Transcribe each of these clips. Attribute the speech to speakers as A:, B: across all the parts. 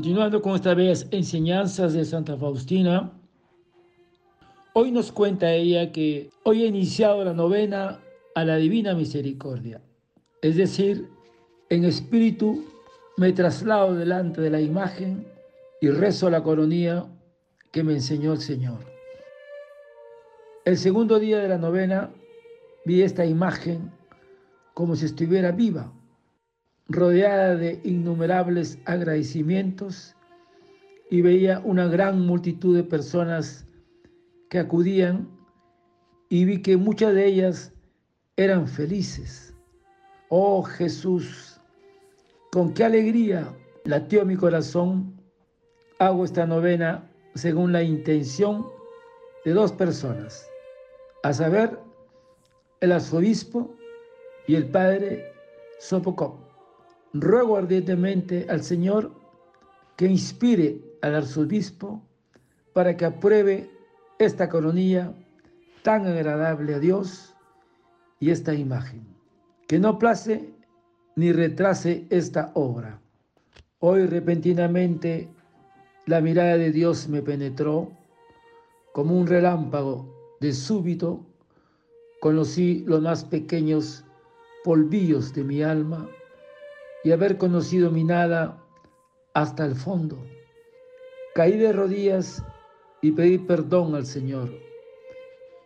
A: Continuando con esta vez enseñanzas de Santa Faustina, hoy nos cuenta ella que hoy ha iniciado la novena a la Divina Misericordia. Es decir, en espíritu me traslado delante de la imagen y rezo la coronía que me enseñó el Señor. El segundo día de la novena vi esta imagen como si estuviera viva rodeada de innumerables agradecimientos y veía una gran multitud de personas que acudían y vi que muchas de ellas eran felices. Oh Jesús, con qué alegría latió mi corazón. Hago esta novena según la intención de dos personas, a saber, el arzobispo y el padre Sopocop ruego ardientemente al Señor que inspire al arzobispo para que apruebe esta coronilla tan agradable a Dios y esta imagen, que no place ni retrase esta obra. Hoy repentinamente la mirada de Dios me penetró como un relámpago de súbito, conocí los más pequeños polvillos de mi alma y haber conocido mi nada hasta el fondo. Caí de rodillas y pedí perdón al Señor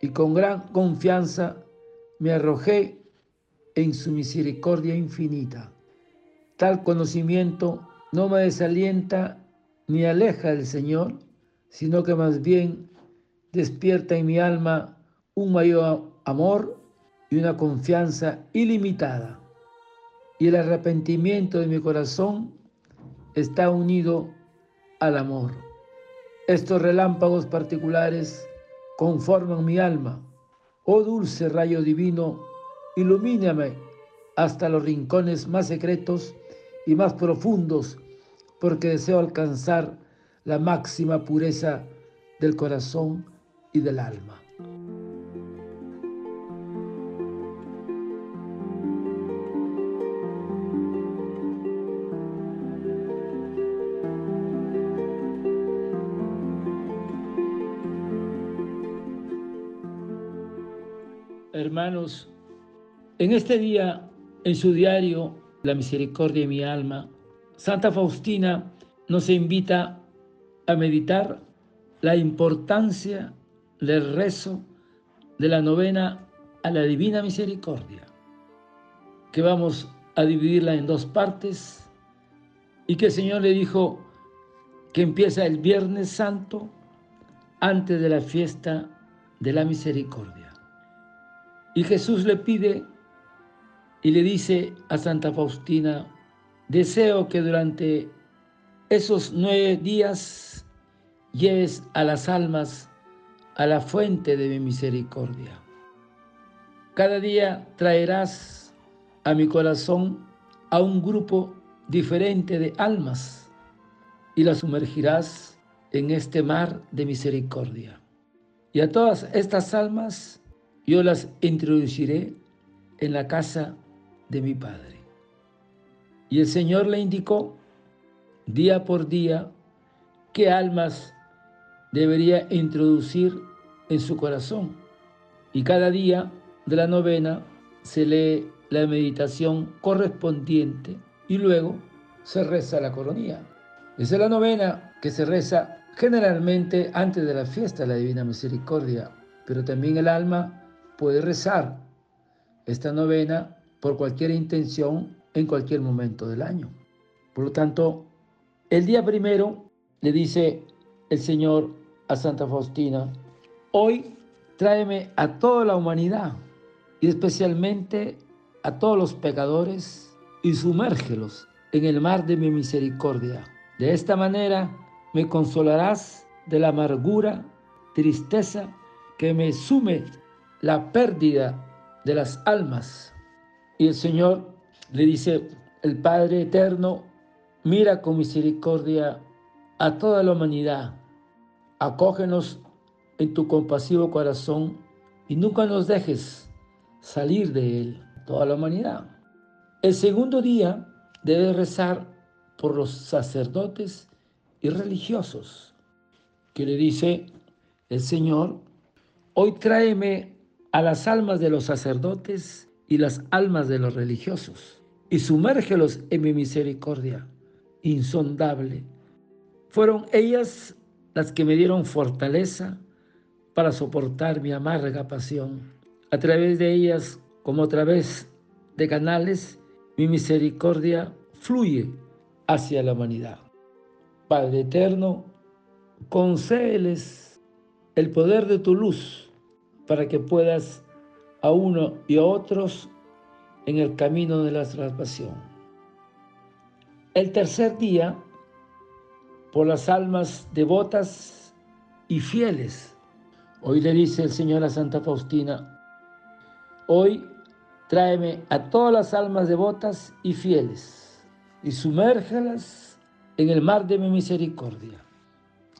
A: y con gran confianza me arrojé en su misericordia infinita. Tal conocimiento no me desalienta ni aleja del Señor, sino que más bien despierta en mi alma un mayor amor y una confianza ilimitada y el arrepentimiento de mi corazón está unido al amor. Estos relámpagos particulares conforman mi alma. Oh dulce rayo divino, ilumíname hasta los rincones más secretos y más profundos, porque deseo alcanzar la máxima pureza del corazón y del alma. Hermanos, en este día, en su diario, La Misericordia de mi alma, Santa Faustina nos invita a meditar la importancia del rezo de la novena a la Divina Misericordia, que vamos a dividirla en dos partes y que el Señor le dijo que empieza el Viernes Santo antes de la fiesta de la Misericordia. Y Jesús le pide y le dice a Santa Faustina, deseo que durante esos nueve días lleves a las almas a la fuente de mi misericordia. Cada día traerás a mi corazón a un grupo diferente de almas y las sumergirás en este mar de misericordia. Y a todas estas almas yo las introduciré en la casa de mi Padre. Y el Señor le indicó día por día qué almas debería introducir en su corazón. Y cada día de la novena se lee la meditación correspondiente y luego se reza la coronía. Esa es la novena que se reza generalmente antes de la fiesta de la Divina Misericordia, pero también el alma puede rezar esta novena por cualquier intención en cualquier momento del año. Por lo tanto, el día primero le dice el Señor a Santa Faustina, hoy tráeme a toda la humanidad y especialmente a todos los pecadores y sumérgelos en el mar de mi misericordia. De esta manera me consolarás de la amargura, tristeza que me sume la pérdida de las almas. Y el Señor le dice, el Padre Eterno, mira con misericordia a toda la humanidad, acógenos en tu compasivo corazón y nunca nos dejes salir de él, toda la humanidad. El segundo día debe rezar por los sacerdotes y religiosos. Que le dice el Señor, hoy tráeme a las almas de los sacerdotes y las almas de los religiosos, y sumérgelos en mi misericordia insondable. Fueron ellas las que me dieron fortaleza para soportar mi amarga pasión. A través de ellas, como a través de canales, mi misericordia fluye hacia la humanidad. Padre eterno, concédeles el poder de tu luz para que puedas a uno y a otros en el camino de la salvación. El tercer día, por las almas devotas y fieles, hoy le dice el Señor a Santa Faustina, hoy tráeme a todas las almas devotas y fieles y sumérgelas en el mar de mi misericordia.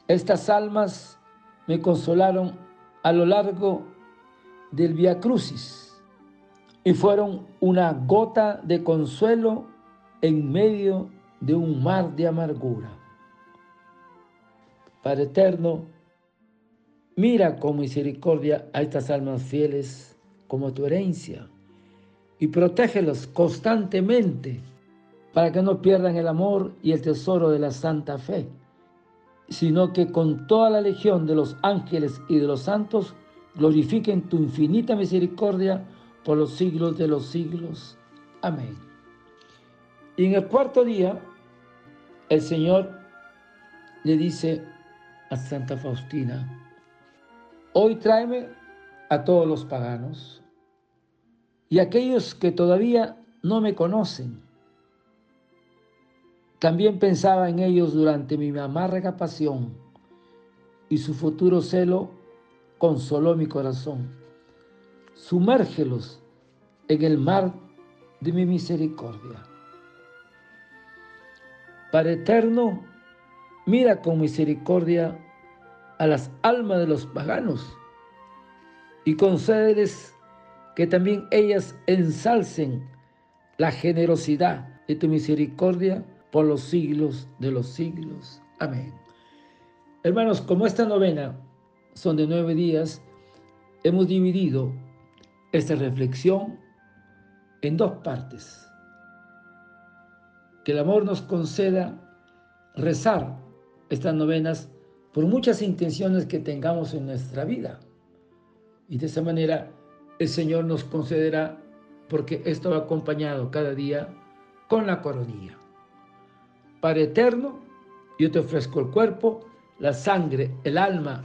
A: Estas almas me consolaron a lo largo del Via Crucis y fueron una gota de consuelo en medio de un mar de amargura. Padre eterno, mira con misericordia a estas almas fieles como tu herencia y protégelos constantemente para que no pierdan el amor y el tesoro de la santa fe, sino que con toda la legión de los ángeles y de los santos glorifiquen tu infinita misericordia por los siglos de los siglos. Amén. Y en el cuarto día, el Señor le dice a Santa Faustina, hoy tráeme a todos los paganos y aquellos que todavía no me conocen. También pensaba en ellos durante mi amarga pasión y su futuro celo consoló mi corazón. Sumérgelos en el mar de mi misericordia. Para eterno, mira con misericordia a las almas de los paganos y concédeles que también ellas ensalcen la generosidad de tu misericordia por los siglos de los siglos. Amén. Hermanos, como esta novena son de nueve días, hemos dividido esta reflexión en dos partes. Que el amor nos conceda rezar estas novenas por muchas intenciones que tengamos en nuestra vida. Y de esa manera el Señor nos concederá, porque esto va acompañado cada día con la coronilla. Padre eterno, yo te ofrezco el cuerpo, la sangre, el alma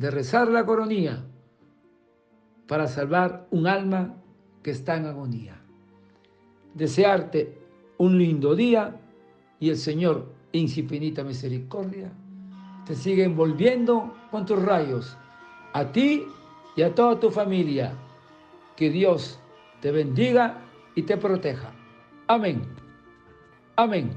A: de rezar la coronía para salvar un alma que está en agonía. Desearte un lindo día y el Señor, en su infinita misericordia, te sigue envolviendo con tus rayos, a ti y a toda tu familia. Que Dios te bendiga y te proteja. Amén. Amén.